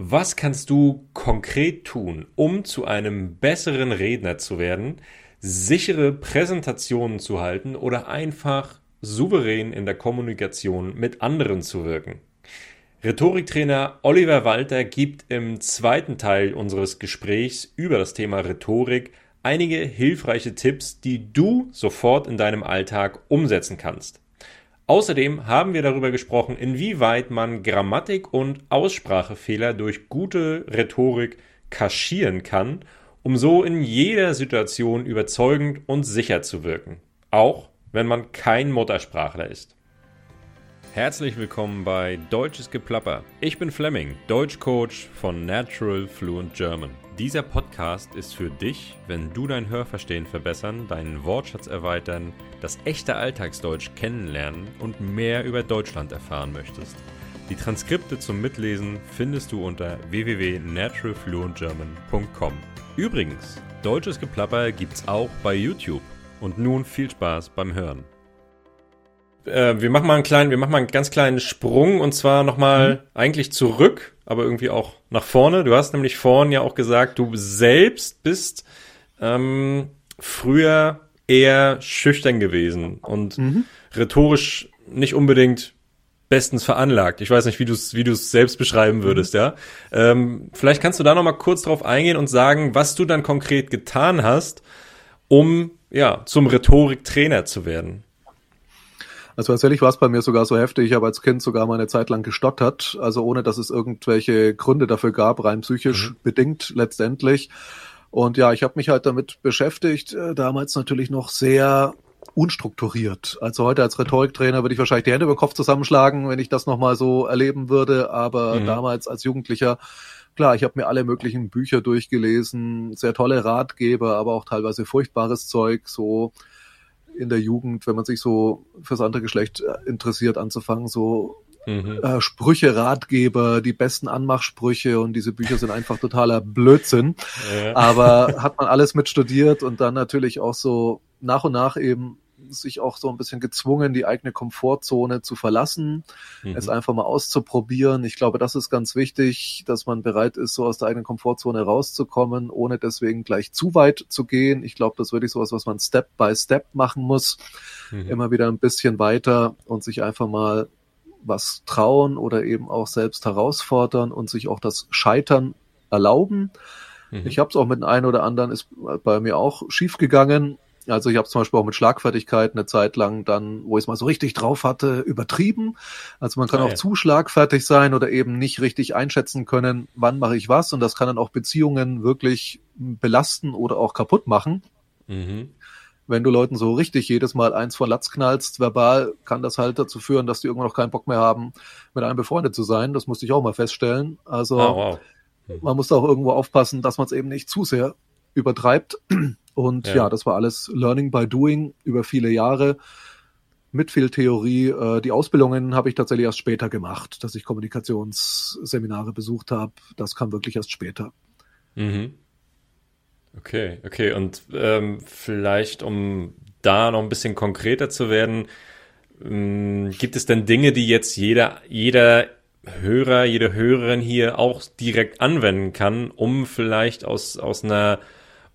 Was kannst du konkret tun, um zu einem besseren Redner zu werden, sichere Präsentationen zu halten oder einfach souverän in der Kommunikation mit anderen zu wirken? Rhetoriktrainer Oliver Walter gibt im zweiten Teil unseres Gesprächs über das Thema Rhetorik einige hilfreiche Tipps, die du sofort in deinem Alltag umsetzen kannst. Außerdem haben wir darüber gesprochen, inwieweit man Grammatik und Aussprachefehler durch gute Rhetorik kaschieren kann, um so in jeder Situation überzeugend und sicher zu wirken, auch wenn man kein Muttersprachler ist. Herzlich willkommen bei Deutsches Geplapper. Ich bin Fleming, Deutschcoach von Natural Fluent German. Dieser Podcast ist für dich, wenn du dein Hörverstehen verbessern, deinen Wortschatz erweitern, das echte Alltagsdeutsch kennenlernen und mehr über Deutschland erfahren möchtest. Die Transkripte zum Mitlesen findest du unter www.naturalfluentgerman.com. Übrigens, deutsches Geplapper gibt's auch bei YouTube. Und nun viel Spaß beim Hören. Äh, wir machen mal einen kleinen, wir machen mal einen ganz kleinen Sprung und zwar nochmal mhm. eigentlich zurück, aber irgendwie auch nach vorne. Du hast nämlich vorhin ja auch gesagt, du selbst bist ähm, früher eher schüchtern gewesen und mhm. rhetorisch nicht unbedingt bestens veranlagt. Ich weiß nicht, wie du es wie du es selbst beschreiben würdest, mhm. ja. Ähm, vielleicht kannst du da noch mal kurz drauf eingehen und sagen, was du dann konkret getan hast, um ja zum Rhetoriktrainer zu werden. Also tatsächlich war es bei mir sogar so heftig. Ich habe als Kind sogar mal eine Zeit lang gestottert, also ohne dass es irgendwelche Gründe dafür gab, rein psychisch mhm. bedingt letztendlich. Und ja, ich habe mich halt damit beschäftigt, äh, damals natürlich noch sehr unstrukturiert. Also heute als Rhetoriktrainer würde ich wahrscheinlich die Hände über den Kopf zusammenschlagen, wenn ich das nochmal so erleben würde. Aber mhm. damals als Jugendlicher, klar, ich habe mir alle möglichen Bücher durchgelesen, sehr tolle Ratgeber, aber auch teilweise furchtbares Zeug, so in der Jugend, wenn man sich so fürs andere Geschlecht äh, interessiert, anzufangen, so mhm. äh, Sprüche, Ratgeber, die besten Anmachsprüche und diese Bücher sind einfach totaler Blödsinn. Ja. Aber hat man alles mit studiert und dann natürlich auch so nach und nach eben sich auch so ein bisschen gezwungen, die eigene Komfortzone zu verlassen, mhm. es einfach mal auszuprobieren. Ich glaube, das ist ganz wichtig, dass man bereit ist, so aus der eigenen Komfortzone rauszukommen, ohne deswegen gleich zu weit zu gehen. Ich glaube, das ist wirklich sowas, was man Step by Step machen muss. Mhm. Immer wieder ein bisschen weiter und sich einfach mal was trauen oder eben auch selbst herausfordern und sich auch das Scheitern erlauben. Mhm. Ich habe es auch mit dem einen oder anderen, ist bei mir auch schief gegangen. Also ich habe zum Beispiel auch mit Schlagfertigkeit eine Zeit lang dann, wo ich es mal so richtig drauf hatte, übertrieben. Also man kann ah, auch zu schlagfertig sein oder eben nicht richtig einschätzen können, wann mache ich was. Und das kann dann auch Beziehungen wirklich belasten oder auch kaputt machen. Mhm wenn du Leuten so richtig jedes Mal eins von Latz knallst, verbal, kann das halt dazu führen, dass die irgendwann noch keinen Bock mehr haben, mit einem befreundet zu sein. Das musste ich auch mal feststellen. Also oh, wow. hm. man muss da auch irgendwo aufpassen, dass man es eben nicht zu sehr übertreibt. Und ja. ja. das war alles Learning by Doing über viele Jahre mit viel Theorie. Äh, die Ausbildungen habe ich tatsächlich erst später gemacht, dass ich Kommunikationsseminare besucht habe. Das kam wirklich erst später. Mhm. Okay, okay. Und ähm, vielleicht, um da noch ein bisschen konkreter zu werden, ähm, gibt es denn Dinge, die jetzt jeder, jeder Hörer, jede Hörerin hier auch direkt anwenden kann, um vielleicht aus, aus einer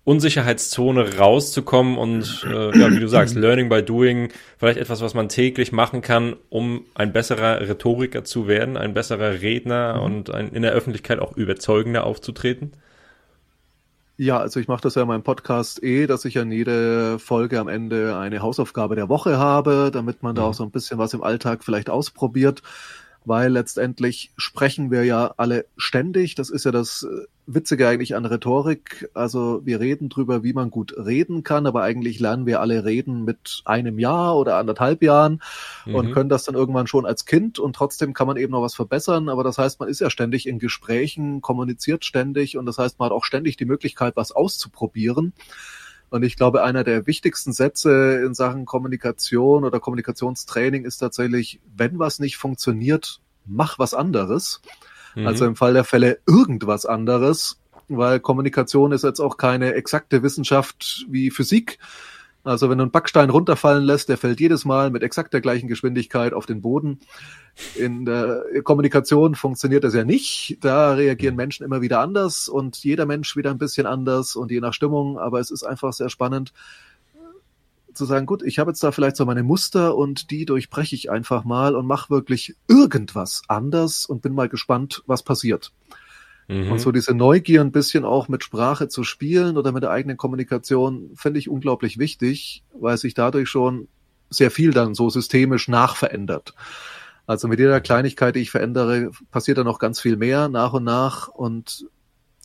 Unsicherheitszone rauszukommen und, äh, ja, wie du sagst, Learning by Doing, vielleicht etwas, was man täglich machen kann, um ein besserer Rhetoriker zu werden, ein besserer Redner mhm. und ein, in der Öffentlichkeit auch überzeugender aufzutreten? Ja, also ich mache das ja in meinem Podcast eh, dass ich an jede Folge am Ende eine Hausaufgabe der Woche habe, damit man da mhm. auch so ein bisschen was im Alltag vielleicht ausprobiert weil letztendlich sprechen wir ja alle ständig. Das ist ja das äh, Witzige eigentlich an Rhetorik. Also wir reden drüber, wie man gut reden kann, aber eigentlich lernen wir alle reden mit einem Jahr oder anderthalb Jahren mhm. und können das dann irgendwann schon als Kind und trotzdem kann man eben noch was verbessern. Aber das heißt, man ist ja ständig in Gesprächen, kommuniziert ständig und das heißt, man hat auch ständig die Möglichkeit, was auszuprobieren. Und ich glaube, einer der wichtigsten Sätze in Sachen Kommunikation oder Kommunikationstraining ist tatsächlich, wenn was nicht funktioniert, mach was anderes. Mhm. Also im Fall der Fälle irgendwas anderes, weil Kommunikation ist jetzt auch keine exakte Wissenschaft wie Physik. Also wenn du einen Backstein runterfallen lässt, der fällt jedes Mal mit exakt der gleichen Geschwindigkeit auf den Boden. In der Kommunikation funktioniert das ja nicht. Da reagieren Menschen immer wieder anders und jeder Mensch wieder ein bisschen anders und je nach Stimmung. Aber es ist einfach sehr spannend zu sagen, gut, ich habe jetzt da vielleicht so meine Muster und die durchbreche ich einfach mal und mache wirklich irgendwas anders und bin mal gespannt, was passiert. Mhm. Und so diese Neugier ein bisschen auch mit Sprache zu spielen oder mit der eigenen Kommunikation finde ich unglaublich wichtig, weil sich dadurch schon sehr viel dann so systemisch nachverändert. Also mit jeder Kleinigkeit, die ich verändere, passiert dann noch ganz viel mehr nach und nach und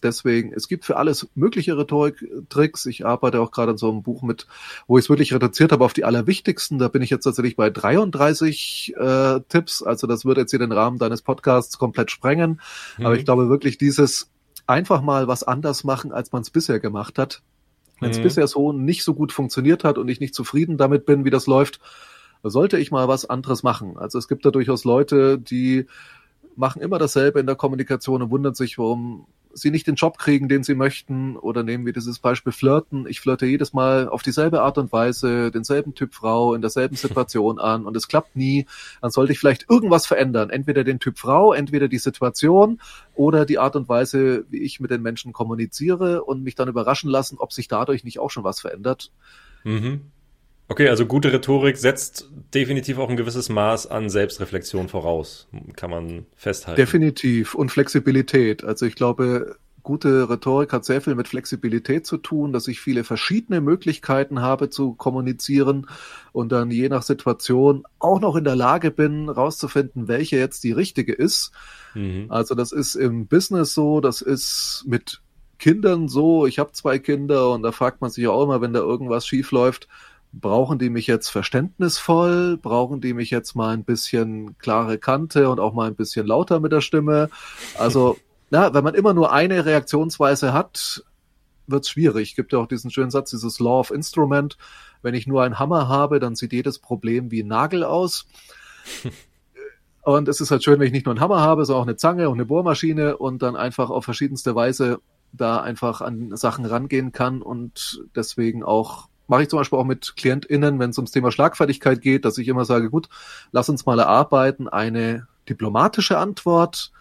Deswegen, es gibt für alles mögliche Rhetorik-Tricks. Ich arbeite auch gerade an so einem Buch mit, wo ich es wirklich reduziert habe auf die allerwichtigsten. Da bin ich jetzt tatsächlich bei 33 äh, Tipps. Also das würde jetzt hier den Rahmen deines Podcasts komplett sprengen. Mhm. Aber ich glaube wirklich dieses einfach mal was anders machen, als man es bisher gemacht hat. Wenn es mhm. bisher so nicht so gut funktioniert hat und ich nicht zufrieden damit bin, wie das läuft, sollte ich mal was anderes machen. Also es gibt da durchaus Leute, die machen immer dasselbe in der Kommunikation und wundern sich, warum sie nicht den Job kriegen, den sie möchten. Oder nehmen wir dieses Beispiel Flirten. Ich flirte jedes Mal auf dieselbe Art und Weise, denselben Typ Frau, in derselben Situation an und es klappt nie. Dann sollte ich vielleicht irgendwas verändern. Entweder den Typ Frau, entweder die Situation oder die Art und Weise, wie ich mit den Menschen kommuniziere und mich dann überraschen lassen, ob sich dadurch nicht auch schon was verändert. Mhm. Okay, also gute Rhetorik setzt definitiv auch ein gewisses Maß an Selbstreflexion voraus, kann man festhalten. Definitiv und Flexibilität. Also ich glaube, gute Rhetorik hat sehr viel mit Flexibilität zu tun, dass ich viele verschiedene Möglichkeiten habe zu kommunizieren und dann je nach Situation auch noch in der Lage bin, rauszufinden, welche jetzt die richtige ist. Mhm. Also das ist im Business so, das ist mit Kindern so. Ich habe zwei Kinder und da fragt man sich auch immer, wenn da irgendwas schief läuft, brauchen die mich jetzt verständnisvoll? Brauchen die mich jetzt mal ein bisschen klare Kante und auch mal ein bisschen lauter mit der Stimme? Also, na, wenn man immer nur eine Reaktionsweise hat, wird's schwierig. Gibt ja auch diesen schönen Satz, dieses Law of Instrument. Wenn ich nur einen Hammer habe, dann sieht jedes Problem wie ein Nagel aus. Und es ist halt schön, wenn ich nicht nur einen Hammer habe, sondern auch eine Zange und eine Bohrmaschine und dann einfach auf verschiedenste Weise da einfach an Sachen rangehen kann und deswegen auch mache ich zum Beispiel auch mit KlientInnen, wenn es ums Thema Schlagfertigkeit geht, dass ich immer sage, gut, lass uns mal erarbeiten, eine diplomatische Antwort,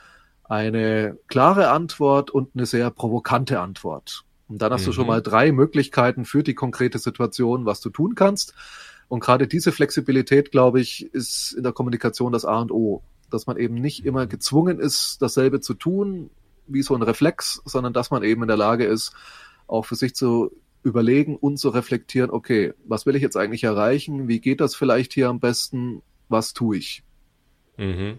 eine klare Antwort und eine sehr provokante Antwort. Und dann hast mhm. du schon mhm. mal drei Möglichkeiten für die konkrete Situation, was du tun kannst. Und gerade diese Flexibilität, glaube ich, ist in der Kommunikation das A und O. Dass man eben nicht immer gezwungen ist, dasselbe zu tun, wie so ein Reflex, sondern dass man eben in der Lage ist, auch für sich zu überlegen und zu reflektieren, okay, was will ich jetzt eigentlich erreichen? Wie geht das vielleicht hier am besten? Was tue ich? Mhm.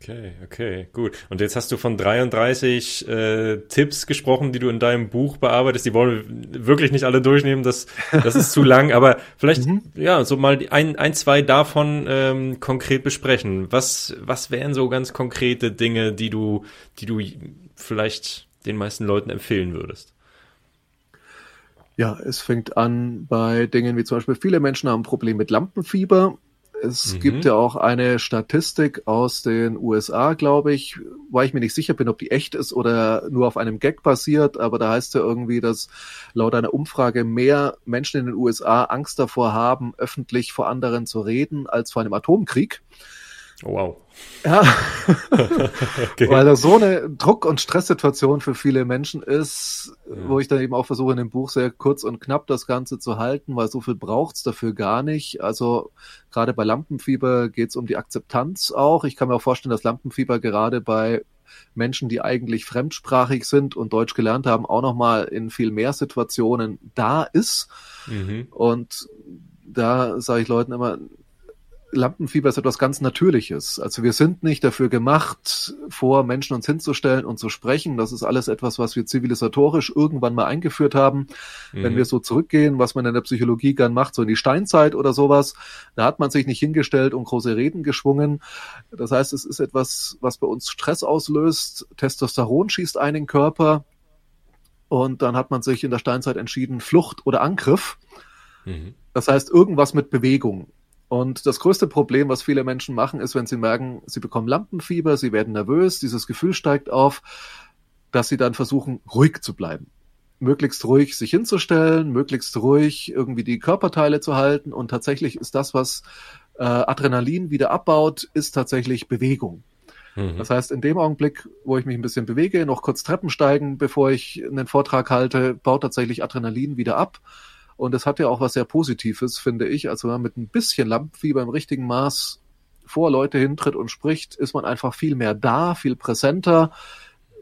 Okay, okay, gut. Und jetzt hast du von 33 äh, Tipps gesprochen, die du in deinem Buch bearbeitest. Die wollen wir wirklich nicht alle durchnehmen, das, das ist zu lang. Aber vielleicht, mhm. ja, so mal ein, ein zwei davon ähm, konkret besprechen. Was, was wären so ganz konkrete Dinge, die du, die du vielleicht den meisten Leuten empfehlen würdest? Ja, es fängt an bei Dingen wie zum Beispiel, viele Menschen haben ein Problem mit Lampenfieber. Es mhm. gibt ja auch eine Statistik aus den USA, glaube ich, weil ich mir nicht sicher bin, ob die echt ist oder nur auf einem Gag basiert, aber da heißt ja irgendwie, dass laut einer Umfrage mehr Menschen in den USA Angst davor haben, öffentlich vor anderen zu reden, als vor einem Atomkrieg. Oh, wow. Ja, okay. weil das so eine Druck- und Stresssituation für viele Menschen ist, ja. wo ich dann eben auch versuche, in dem Buch sehr kurz und knapp das Ganze zu halten, weil so viel braucht's dafür gar nicht. Also gerade bei Lampenfieber geht's um die Akzeptanz auch. Ich kann mir auch vorstellen, dass Lampenfieber gerade bei Menschen, die eigentlich fremdsprachig sind und Deutsch gelernt haben, auch nochmal in viel mehr Situationen da ist. Mhm. Und da sage ich Leuten immer, Lampenfieber ist etwas ganz Natürliches. Also wir sind nicht dafür gemacht, vor Menschen uns hinzustellen und zu sprechen. Das ist alles etwas, was wir zivilisatorisch irgendwann mal eingeführt haben. Mhm. Wenn wir so zurückgehen, was man in der Psychologie gern macht, so in die Steinzeit oder sowas, da hat man sich nicht hingestellt und große Reden geschwungen. Das heißt, es ist etwas, was bei uns Stress auslöst. Testosteron schießt einen Körper. Und dann hat man sich in der Steinzeit entschieden, Flucht oder Angriff. Mhm. Das heißt, irgendwas mit Bewegung. Und das größte Problem, was viele Menschen machen, ist, wenn sie merken, sie bekommen Lampenfieber, sie werden nervös, dieses Gefühl steigt auf, dass sie dann versuchen, ruhig zu bleiben. möglichst ruhig sich hinzustellen, möglichst ruhig irgendwie die Körperteile zu halten. Und tatsächlich ist das, was äh, Adrenalin wieder abbaut, ist tatsächlich Bewegung. Mhm. Das heißt, in dem Augenblick, wo ich mich ein bisschen bewege, noch kurz Treppen steigen, bevor ich einen Vortrag halte, baut tatsächlich Adrenalin wieder ab. Und es hat ja auch was sehr Positives, finde ich. Also wenn man mit ein bisschen Lampenfieber im richtigen Maß vor Leute hintritt und spricht, ist man einfach viel mehr da, viel präsenter,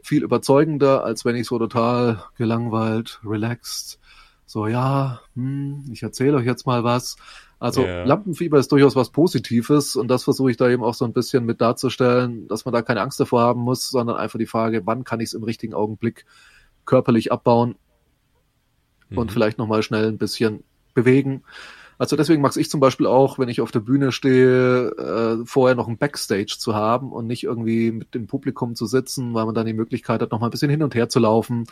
viel überzeugender, als wenn ich so total gelangweilt, relaxed, so ja, hm, ich erzähle euch jetzt mal was. Also yeah. Lampenfieber ist durchaus was Positives und das versuche ich da eben auch so ein bisschen mit darzustellen, dass man da keine Angst davor haben muss, sondern einfach die Frage, wann kann ich es im richtigen Augenblick körperlich abbauen mhm. und vielleicht nochmal schnell ein bisschen bewegen. Also deswegen mag ich zum Beispiel auch, wenn ich auf der Bühne stehe, äh, vorher noch ein Backstage zu haben und nicht irgendwie mit dem Publikum zu sitzen, weil man dann die Möglichkeit hat, noch mal ein bisschen hin und her zu laufen.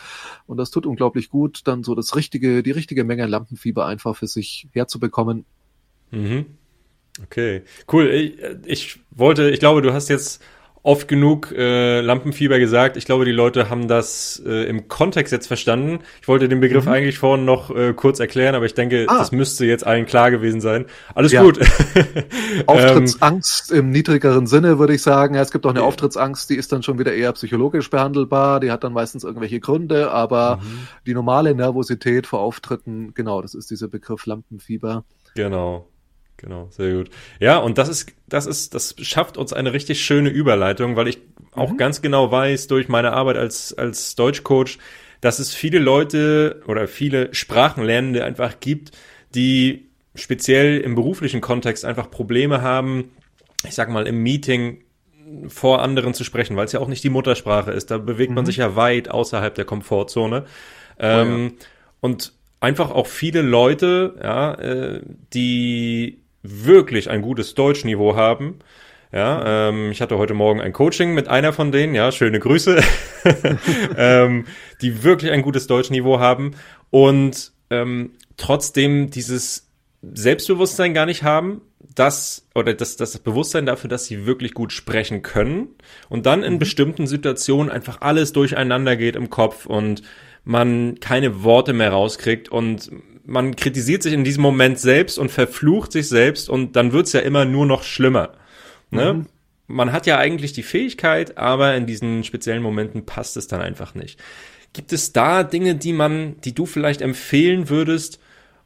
Und das tut unglaublich gut, dann so das richtige, die richtige Menge Lampenfieber einfach für sich herzubekommen. Mhm. Okay, cool. Ich, ich wollte, ich glaube, du hast jetzt oft genug äh, Lampenfieber gesagt. Ich glaube, die Leute haben das äh, im Kontext jetzt verstanden. Ich wollte den Begriff mhm. eigentlich vorhin noch äh, kurz erklären, aber ich denke, ah. das müsste jetzt allen klar gewesen sein. Alles ja. gut. Auftrittsangst im niedrigeren Sinne, würde ich sagen. Ja, es gibt auch eine ja. Auftrittsangst, die ist dann schon wieder eher psychologisch behandelbar. Die hat dann meistens irgendwelche Gründe, aber mhm. die normale Nervosität vor Auftritten, genau, das ist dieser Begriff Lampenfieber. Genau. Genau, sehr gut. Ja, und das ist, das ist, das schafft uns eine richtig schöne Überleitung, weil ich auch mhm. ganz genau weiß durch meine Arbeit als, als Deutschcoach, dass es viele Leute oder viele Sprachenlernende einfach gibt, die speziell im beruflichen Kontext einfach Probleme haben, ich sag mal, im Meeting vor anderen zu sprechen, weil es ja auch nicht die Muttersprache ist. Da bewegt mhm. man sich ja weit außerhalb der Komfortzone. Ähm, oh ja. Und einfach auch viele Leute, ja, äh, die wirklich ein gutes Deutschniveau haben. Ja, ähm, ich hatte heute Morgen ein Coaching mit einer von denen, ja, schöne Grüße, ähm, die wirklich ein gutes Deutschniveau haben und ähm, trotzdem dieses Selbstbewusstsein gar nicht haben, dass, oder das, das Bewusstsein dafür, dass sie wirklich gut sprechen können und dann in mhm. bestimmten Situationen einfach alles durcheinander geht im Kopf und man keine Worte mehr rauskriegt und man kritisiert sich in diesem Moment selbst und verflucht sich selbst und dann wird's ja immer nur noch schlimmer. Ne? Mhm. Man hat ja eigentlich die Fähigkeit, aber in diesen speziellen Momenten passt es dann einfach nicht. Gibt es da Dinge, die man, die du vielleicht empfehlen würdest,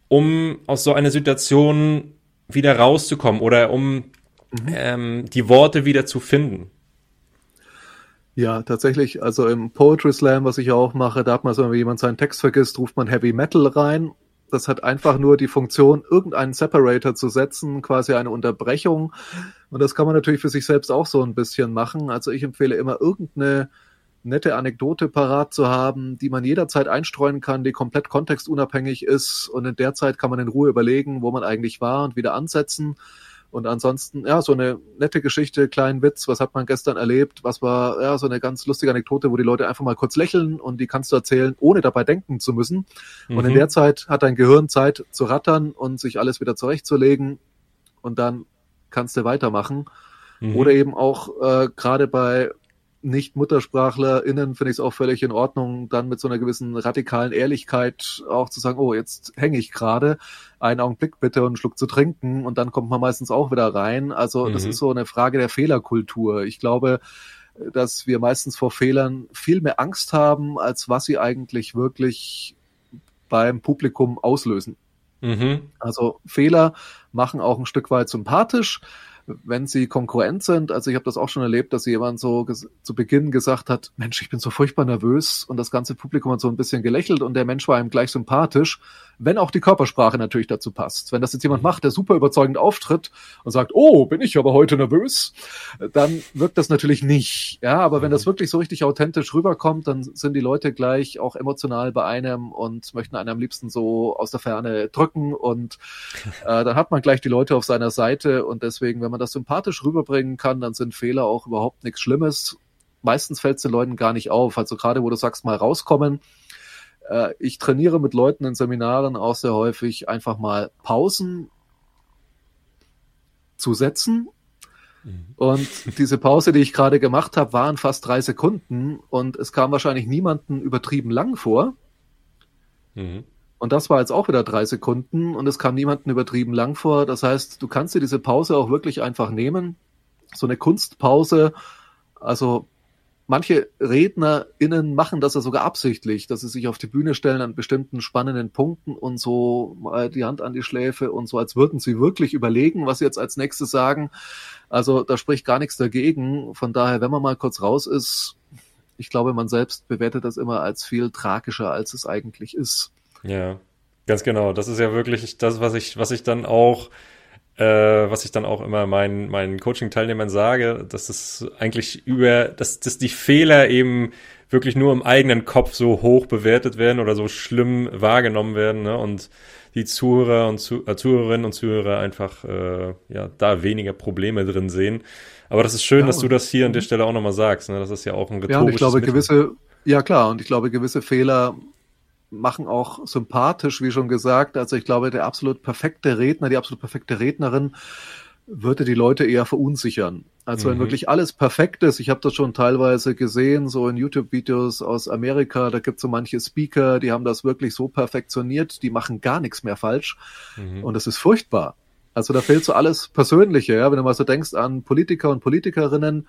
um aus so einer Situation wieder rauszukommen oder um mhm. ähm, die Worte wieder zu finden? Ja, tatsächlich, also im Poetry Slam, was ich auch mache, da hat man so, wenn jemand seinen Text vergisst, ruft man Heavy Metal rein das hat einfach nur die Funktion, irgendeinen Separator zu setzen, quasi eine Unterbrechung. Und das kann man natürlich für sich selbst auch so ein bisschen machen. Also ich empfehle immer irgendeine nette Anekdote parat zu haben, die man jederzeit einstreuen kann, die komplett kontextunabhängig ist. Und in der Zeit kann man in Ruhe überlegen, wo man eigentlich war und wieder ansetzen. Und ansonsten, ja, so eine nette Geschichte, kleinen Witz, was hat man gestern erlebt, was war, ja, so eine ganz lustige Anekdote, wo die Leute einfach mal kurz lächeln und die kannst du erzählen, ohne dabei denken zu müssen. Mhm. Und in mhm. der Zeit hat dein Gehirn Zeit zu rattern und sich alles wieder zurechtzulegen und dann kannst du weitermachen. Mhm. Oder eben auch äh, gerade bei nicht-MuttersprachlerInnen finde ich es auch völlig in Ordnung, dann mit so einer gewissen radikalen Ehrlichkeit auch zu sagen, oh, jetzt hänge ich gerade, einen Augenblick bitte und einen Schluck zu trinken und dann kommt man meistens auch wieder rein. Also mhm. das ist so eine Frage der Fehlerkultur. Ich glaube, dass wir meistens vor Fehlern viel mehr Angst haben, als was sie eigentlich wirklich beim Publikum auslösen. Mhm. Also Fehler machen auch ein Stück weit sympathisch wenn sie konkurrent sind. Also ich habe das auch schon erlebt, dass jemand so zu Beginn gesagt hat, Mensch, ich bin so furchtbar nervös und das ganze Publikum hat so ein bisschen gelächelt und der Mensch war ihm gleich sympathisch, wenn auch die Körpersprache natürlich dazu passt. Wenn das jetzt jemand macht, der super überzeugend auftritt und sagt, oh, bin ich aber heute nervös, dann wirkt das natürlich nicht. Ja, aber wenn das mhm. wirklich so richtig authentisch rüberkommt, dann sind die Leute gleich auch emotional bei einem und möchten einen am liebsten so aus der Ferne drücken und äh, dann hat man gleich die Leute auf seiner Seite und deswegen, wenn man das sympathisch rüberbringen kann, dann sind Fehler auch überhaupt nichts Schlimmes. Meistens fällt es den Leuten gar nicht auf. Also gerade wo du sagst, mal rauskommen. Äh, ich trainiere mit Leuten in Seminaren auch sehr häufig einfach mal Pausen zu setzen. Mhm. Und diese Pause, die ich gerade gemacht habe, waren fast drei Sekunden und es kam wahrscheinlich niemanden übertrieben lang vor. Mhm. Und das war jetzt auch wieder drei Sekunden und es kam niemandem übertrieben lang vor. Das heißt, du kannst dir diese Pause auch wirklich einfach nehmen. So eine Kunstpause. Also manche RednerInnen machen das ja sogar absichtlich, dass sie sich auf die Bühne stellen an bestimmten spannenden Punkten und so die Hand an die Schläfe und so, als würden sie wirklich überlegen, was sie jetzt als nächstes sagen. Also da spricht gar nichts dagegen. Von daher, wenn man mal kurz raus ist, ich glaube, man selbst bewertet das immer als viel tragischer, als es eigentlich ist. Ja, ganz genau. Das ist ja wirklich das, was ich, was ich dann auch, äh, was ich dann auch immer meinen, meinen Coaching-Teilnehmern sage, dass es eigentlich über, dass, dass die Fehler eben wirklich nur im eigenen Kopf so hoch bewertet werden oder so schlimm wahrgenommen werden ne? und die Zuhörer und Zuh äh, Zuhörerinnen und Zuhörer einfach äh, ja da weniger Probleme drin sehen. Aber das ist schön, ja, dass du das hier an der Stelle auch nochmal sagst. Ne? Das ist ja auch ein rhetorisches Ja, und ich glaube, Mittel. gewisse, ja klar, und ich glaube, gewisse Fehler machen auch sympathisch, wie schon gesagt. Also ich glaube, der absolut perfekte Redner, die absolut perfekte Rednerin würde die Leute eher verunsichern. Also mhm. wenn wirklich alles perfekt ist, ich habe das schon teilweise gesehen, so in YouTube-Videos aus Amerika, da gibt es so manche Speaker, die haben das wirklich so perfektioniert, die machen gar nichts mehr falsch. Mhm. Und das ist furchtbar. Also da fehlt so alles Persönliche, ja. Wenn du mal so denkst an Politiker und Politikerinnen,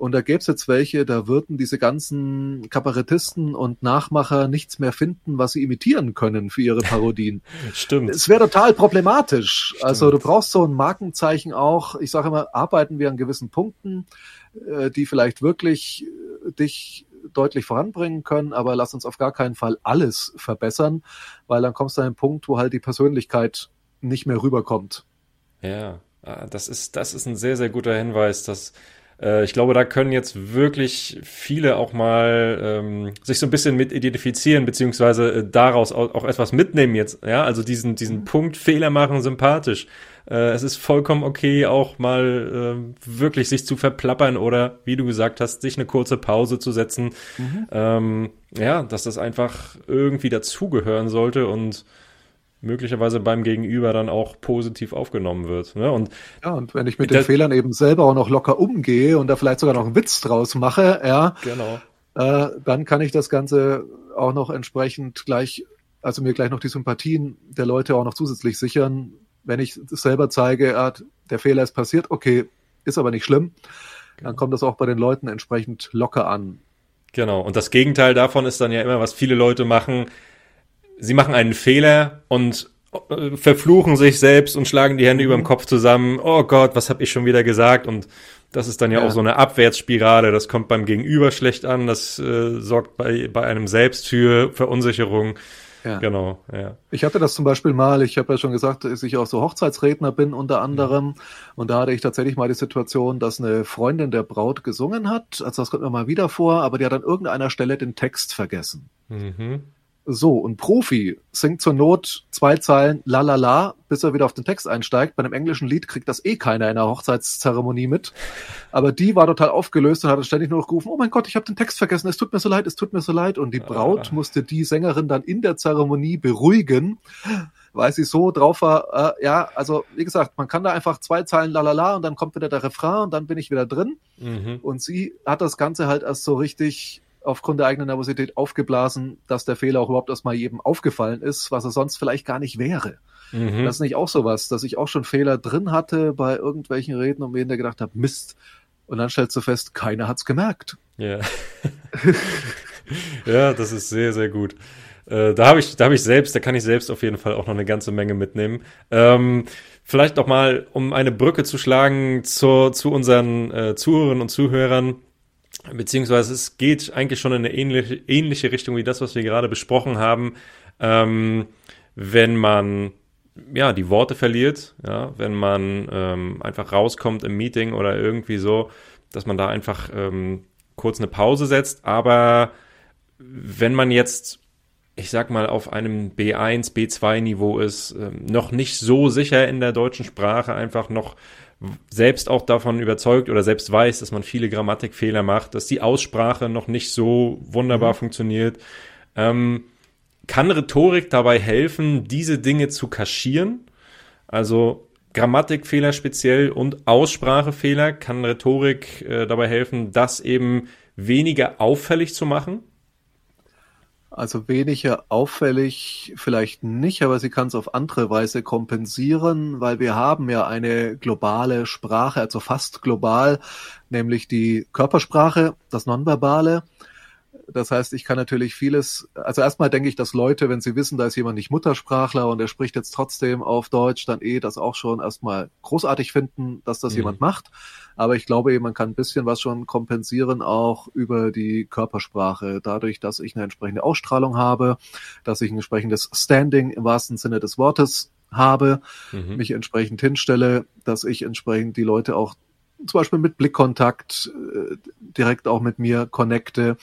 und da gäbe es jetzt welche, da würden diese ganzen Kabarettisten und Nachmacher nichts mehr finden, was sie imitieren können für ihre Parodien. Stimmt. Es wäre total problematisch. Stimmt. Also du brauchst so ein Markenzeichen auch. Ich sage immer, arbeiten wir an gewissen Punkten, äh, die vielleicht wirklich äh, dich deutlich voranbringen können, aber lass uns auf gar keinen Fall alles verbessern, weil dann kommst du an einen Punkt, wo halt die Persönlichkeit nicht mehr rüberkommt. Ja, das ist, das ist ein sehr, sehr guter Hinweis, dass äh, ich glaube, da können jetzt wirklich viele auch mal ähm, sich so ein bisschen mit identifizieren, beziehungsweise äh, daraus auch, auch, etwas mitnehmen jetzt. Ja, also diesen, diesen Punkt Fehler machen sympathisch. Äh, es ist vollkommen okay, auch mal äh, wirklich sich zu verplappern oder, wie du gesagt hast, sich eine kurze Pause zu setzen. Mhm. Ähm, ja, dass das einfach irgendwie dazugehören sollte und möglicherweise beim Gegenüber dann auch positiv aufgenommen wird. Ne? Und ja, und wenn ich mit den Fehlern eben selber auch noch locker umgehe und da vielleicht sogar noch einen Witz draus mache, ja, genau. äh, dann kann ich das Ganze auch noch entsprechend gleich, also mir gleich noch die Sympathien der Leute auch noch zusätzlich sichern. Wenn ich selber zeige, äh, der Fehler ist passiert, okay, ist aber nicht schlimm, genau. dann kommt das auch bei den Leuten entsprechend locker an. Genau, und das Gegenteil davon ist dann ja immer, was viele Leute machen, sie machen einen Fehler und äh, verfluchen sich selbst und schlagen die Hände mhm. über dem Kopf zusammen. Oh Gott, was habe ich schon wieder gesagt? Und das ist dann ja, ja, auch so eine Abwärtsspirale. Das kommt beim Gegenüber schlecht an. Das äh, sorgt bei, bei einem selbst für Verunsicherung. Ja. Genau, ja. Ich hatte das zum Beispiel mal, ich habe ja schon gesagt, dass ich auch so Hochzeitsredner bin unter anderem. Mhm. Und da hatte ich tatsächlich mal die Situation, dass eine Freundin der Braut gesungen hat. Also das kommt mir mal wieder vor, aber die hat an irgendeiner Stelle den Text vergessen. Mhm. So, ein Profi singt zur Not zwei Zeilen la la la, bis er wieder auf den Text einsteigt. Bei einem englischen Lied kriegt das eh keiner in einer Hochzeitszeremonie mit. Aber die war total aufgelöst und hat ständig nur noch gerufen, oh mein Gott, ich habe den Text vergessen, es tut mir so leid, es tut mir so leid. Und die Braut ah. musste die Sängerin dann in der Zeremonie beruhigen, weil sie so drauf war, äh, ja, also wie gesagt, man kann da einfach zwei Zeilen la la la und dann kommt wieder der Refrain und dann bin ich wieder drin. Mhm. Und sie hat das Ganze halt erst so richtig aufgrund der eigenen Nervosität aufgeblasen, dass der Fehler auch überhaupt erstmal jedem aufgefallen ist, was er sonst vielleicht gar nicht wäre. Mhm. Das ist nicht auch sowas, dass ich auch schon Fehler drin hatte bei irgendwelchen Reden und mir hinterher gedacht habe, Mist. Und dann stellst du fest, keiner hat's gemerkt. Ja. ja, das ist sehr, sehr gut. Äh, da habe ich, da habe ich selbst, da kann ich selbst auf jeden Fall auch noch eine ganze Menge mitnehmen. Ähm, vielleicht noch mal, um eine Brücke zu schlagen zur, zu unseren äh, Zuhörerinnen und Zuhörern beziehungsweise es geht eigentlich schon in eine ähnliche, ähnliche Richtung wie das, was wir gerade besprochen haben. Ähm, wenn man ja die Worte verliert, ja, wenn man ähm, einfach rauskommt im Meeting oder irgendwie so, dass man da einfach ähm, kurz eine Pause setzt. Aber wenn man jetzt ich sag mal, auf einem B1, B2-Niveau ist, ähm, noch nicht so sicher in der deutschen Sprache, einfach noch selbst auch davon überzeugt oder selbst weiß, dass man viele Grammatikfehler macht, dass die Aussprache noch nicht so wunderbar mhm. funktioniert. Ähm, kann Rhetorik dabei helfen, diese Dinge zu kaschieren? Also Grammatikfehler speziell und Aussprachefehler kann Rhetorik äh, dabei helfen, das eben weniger auffällig zu machen? Also weniger auffällig vielleicht nicht, aber sie kann es auf andere Weise kompensieren, weil wir haben ja eine globale Sprache, also fast global, nämlich die Körpersprache, das Nonverbale. Das heißt, ich kann natürlich vieles, also erstmal denke ich, dass Leute, wenn sie wissen, da ist jemand nicht Muttersprachler und er spricht jetzt trotzdem auf Deutsch, dann eh das auch schon erstmal großartig finden, dass das mhm. jemand macht. Aber ich glaube eben, man kann ein bisschen was schon kompensieren, auch über die Körpersprache, dadurch, dass ich eine entsprechende Ausstrahlung habe, dass ich ein entsprechendes Standing im wahrsten Sinne des Wortes habe, mhm. mich entsprechend hinstelle, dass ich entsprechend die Leute auch zum Beispiel mit Blickkontakt äh, direkt auch mit mir connecte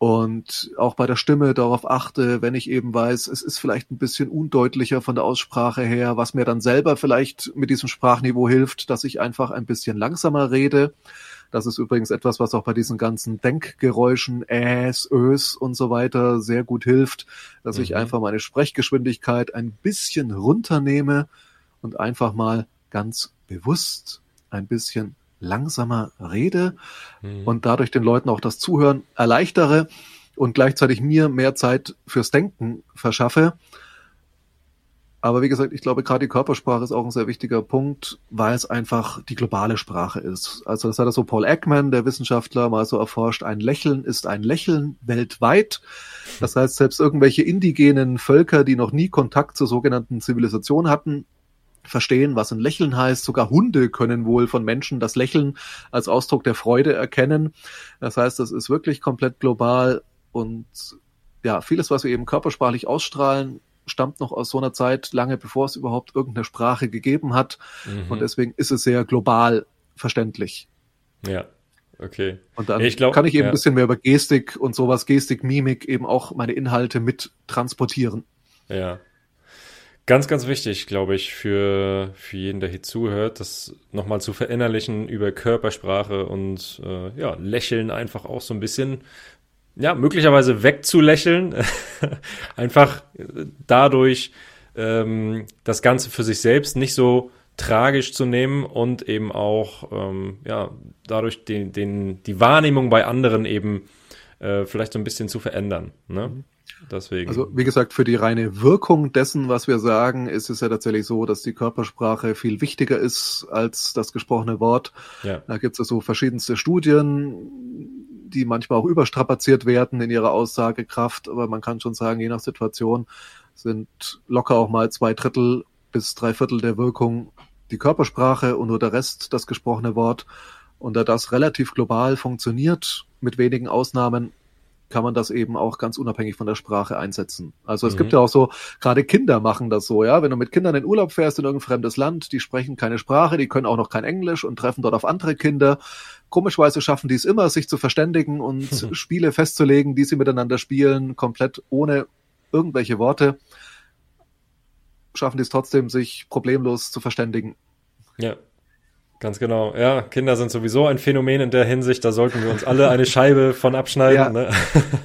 und auch bei der Stimme darauf achte, wenn ich eben weiß, es ist vielleicht ein bisschen undeutlicher von der Aussprache her, was mir dann selber vielleicht mit diesem Sprachniveau hilft, dass ich einfach ein bisschen langsamer rede. Das ist übrigens etwas, was auch bei diesen ganzen Denkgeräuschen, Äs, Ös und so weiter sehr gut hilft, dass mhm. ich einfach meine Sprechgeschwindigkeit ein bisschen runternehme und einfach mal ganz bewusst ein bisschen langsamer rede mhm. und dadurch den Leuten auch das Zuhören erleichtere und gleichzeitig mir mehr Zeit fürs Denken verschaffe. Aber wie gesagt, ich glaube, gerade die Körpersprache ist auch ein sehr wichtiger Punkt, weil es einfach die globale Sprache ist. Also das hat so Paul Ekman, der Wissenschaftler, mal so erforscht, ein Lächeln ist ein Lächeln weltweit. Das heißt, selbst irgendwelche indigenen Völker, die noch nie Kontakt zur sogenannten Zivilisation hatten, verstehen, was ein Lächeln heißt. Sogar Hunde können wohl von Menschen das Lächeln als Ausdruck der Freude erkennen. Das heißt, das ist wirklich komplett global und ja, vieles, was wir eben körpersprachlich ausstrahlen, stammt noch aus so einer Zeit, lange bevor es überhaupt irgendeine Sprache gegeben hat. Mhm. Und deswegen ist es sehr global verständlich. Ja, okay. Und dann ich glaub, kann ich eben ja. ein bisschen mehr über Gestik und sowas, Gestik, Mimik eben auch meine Inhalte mit transportieren. Ja, Ganz, ganz wichtig, glaube ich, für, für jeden, der hier zuhört, das nochmal zu verinnerlichen über Körpersprache und äh, ja, Lächeln einfach auch so ein bisschen, ja, möglicherweise wegzulächeln. einfach dadurch ähm, das Ganze für sich selbst nicht so tragisch zu nehmen und eben auch, ähm, ja, dadurch den, den, die Wahrnehmung bei anderen eben äh, vielleicht so ein bisschen zu verändern. Ne? Mhm. Deswegen. Also wie gesagt, für die reine Wirkung dessen, was wir sagen, ist es ja tatsächlich so, dass die Körpersprache viel wichtiger ist als das gesprochene Wort. Ja. Da gibt es so verschiedenste Studien, die manchmal auch überstrapaziert werden in ihrer Aussagekraft, aber man kann schon sagen, je nach Situation sind locker auch mal zwei Drittel bis drei Viertel der Wirkung die Körpersprache und nur der Rest das gesprochene Wort. Und da das relativ global funktioniert, mit wenigen Ausnahmen, kann man das eben auch ganz unabhängig von der Sprache einsetzen. Also es mhm. gibt ja auch so, gerade Kinder machen das so, ja. Wenn du mit Kindern in Urlaub fährst in irgendein fremdes Land, die sprechen keine Sprache, die können auch noch kein Englisch und treffen dort auf andere Kinder. Komischweise schaffen die es immer, sich zu verständigen und mhm. Spiele festzulegen, die sie miteinander spielen, komplett ohne irgendwelche Worte. Schaffen die es trotzdem, sich problemlos zu verständigen. Ja, Ganz genau. Ja, Kinder sind sowieso ein Phänomen in der Hinsicht. Da sollten wir uns alle eine Scheibe von abschneiden. Ja. Ne?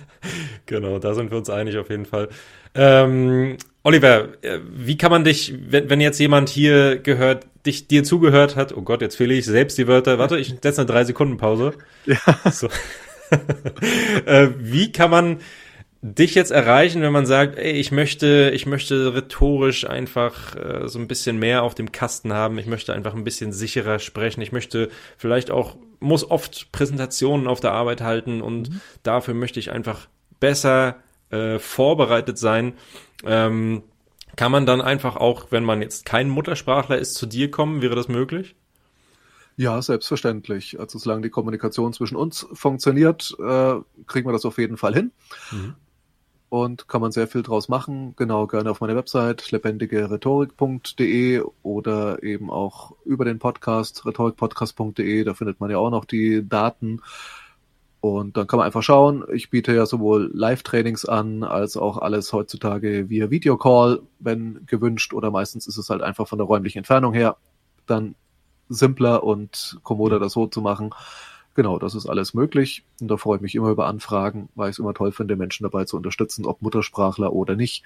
genau, da sind wir uns einig auf jeden Fall. Ähm, Oliver, äh, wie kann man dich, wenn, wenn jetzt jemand hier gehört, dich dir zugehört hat, oh Gott, jetzt fehle ich selbst die Wörter. Warte, ich setze eine drei Sekunden Pause. Ja. So. äh, wie kann man dich jetzt erreichen, wenn man sagt, ey, ich möchte, ich möchte rhetorisch einfach äh, so ein bisschen mehr auf dem Kasten haben, ich möchte einfach ein bisschen sicherer sprechen, ich möchte vielleicht auch, muss oft Präsentationen auf der Arbeit halten und mhm. dafür möchte ich einfach besser äh, vorbereitet sein. Ähm, kann man dann einfach auch, wenn man jetzt kein Muttersprachler ist, zu dir kommen? Wäre das möglich? Ja, selbstverständlich. Also solange die Kommunikation zwischen uns funktioniert, äh, kriegen wir das auf jeden Fall hin. Mhm und kann man sehr viel draus machen. Genau, gerne auf meiner Website lebendigerhetorik.de oder eben auch über den Podcast rhetorikpodcast.de, da findet man ja auch noch die Daten. Und dann kann man einfach schauen. Ich biete ja sowohl Live-Trainings an, als auch alles heutzutage via Videocall, wenn gewünscht, oder meistens ist es halt einfach von der räumlichen Entfernung her dann simpler und kommoder das so zu machen. Genau, das ist alles möglich. Und da freue ich mich immer über Anfragen, weil ich es immer toll finde, Menschen dabei zu unterstützen, ob Muttersprachler oder nicht,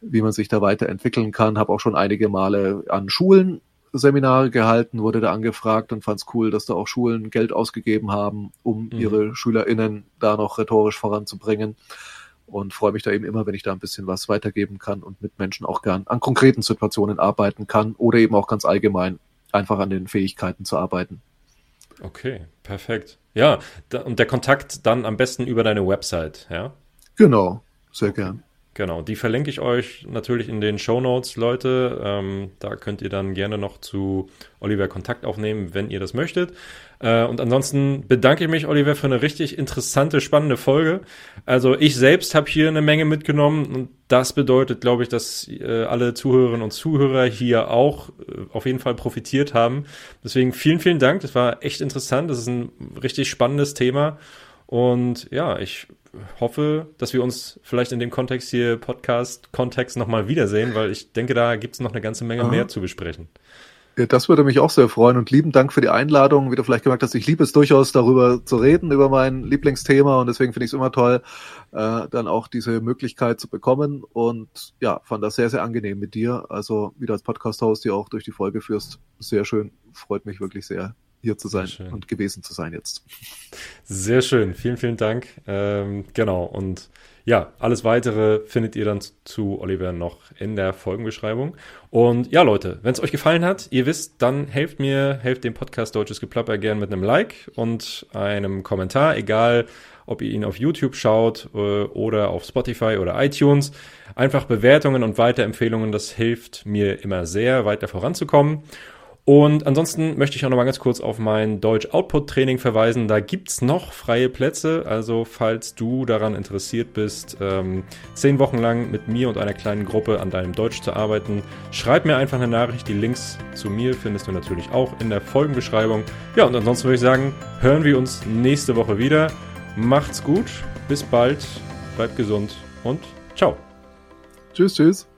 wie man sich da weiterentwickeln kann. Habe auch schon einige Male an Schulen Seminare gehalten, wurde da angefragt und fand es cool, dass da auch Schulen Geld ausgegeben haben, um mhm. ihre SchülerInnen da noch rhetorisch voranzubringen. und freue mich da eben immer, wenn ich da ein bisschen was weitergeben kann und mit Menschen auch gern an konkreten Situationen arbeiten kann oder eben auch ganz allgemein einfach an den Fähigkeiten zu arbeiten. Okay, perfekt. Ja, und der Kontakt dann am besten über deine Website, ja? Genau, sehr gern. Genau, die verlinke ich euch natürlich in den Show Notes, Leute. Ähm, da könnt ihr dann gerne noch zu Oliver Kontakt aufnehmen, wenn ihr das möchtet. Äh, und ansonsten bedanke ich mich, Oliver, für eine richtig interessante, spannende Folge. Also ich selbst habe hier eine Menge mitgenommen und das bedeutet, glaube ich, dass äh, alle Zuhörerinnen und Zuhörer hier auch äh, auf jeden Fall profitiert haben. Deswegen vielen, vielen Dank. Das war echt interessant. Das ist ein richtig spannendes Thema. Und ja, ich hoffe, dass wir uns vielleicht in dem Kontext hier, Podcast-Kontext nochmal wiedersehen, weil ich denke, da gibt es noch eine ganze Menge Aha. mehr zu besprechen. Ja, das würde mich auch sehr freuen und lieben Dank für die Einladung. Wie du vielleicht gemerkt hast, ich liebe es durchaus darüber zu reden, über mein Lieblingsthema und deswegen finde ich es immer toll, äh, dann auch diese Möglichkeit zu bekommen und ja, fand das sehr, sehr angenehm mit dir. Also wieder als Podcast-Host, die auch durch die Folge führst. Sehr schön, freut mich wirklich sehr hier zu sein und gewesen zu sein jetzt. Sehr schön, vielen, vielen Dank. Ähm, genau, und ja, alles weitere findet ihr dann zu Oliver noch in der Folgenbeschreibung. Und ja, Leute, wenn es euch gefallen hat, ihr wisst, dann helft mir, helft dem Podcast Deutsches Geplapper gern mit einem Like und einem Kommentar, egal ob ihr ihn auf YouTube schaut äh, oder auf Spotify oder iTunes. Einfach Bewertungen und Weiterempfehlungen, das hilft mir immer sehr, weiter voranzukommen. Und ansonsten möchte ich auch noch mal ganz kurz auf mein Deutsch Output Training verweisen. Da gibt's noch freie Plätze. Also falls du daran interessiert bist, ähm, zehn Wochen lang mit mir und einer kleinen Gruppe an deinem Deutsch zu arbeiten, schreib mir einfach eine Nachricht. Die Links zu mir findest du natürlich auch in der Folgenbeschreibung. Ja, und ansonsten würde ich sagen, hören wir uns nächste Woche wieder. Macht's gut, bis bald, bleibt gesund und ciao. Tschüss, tschüss.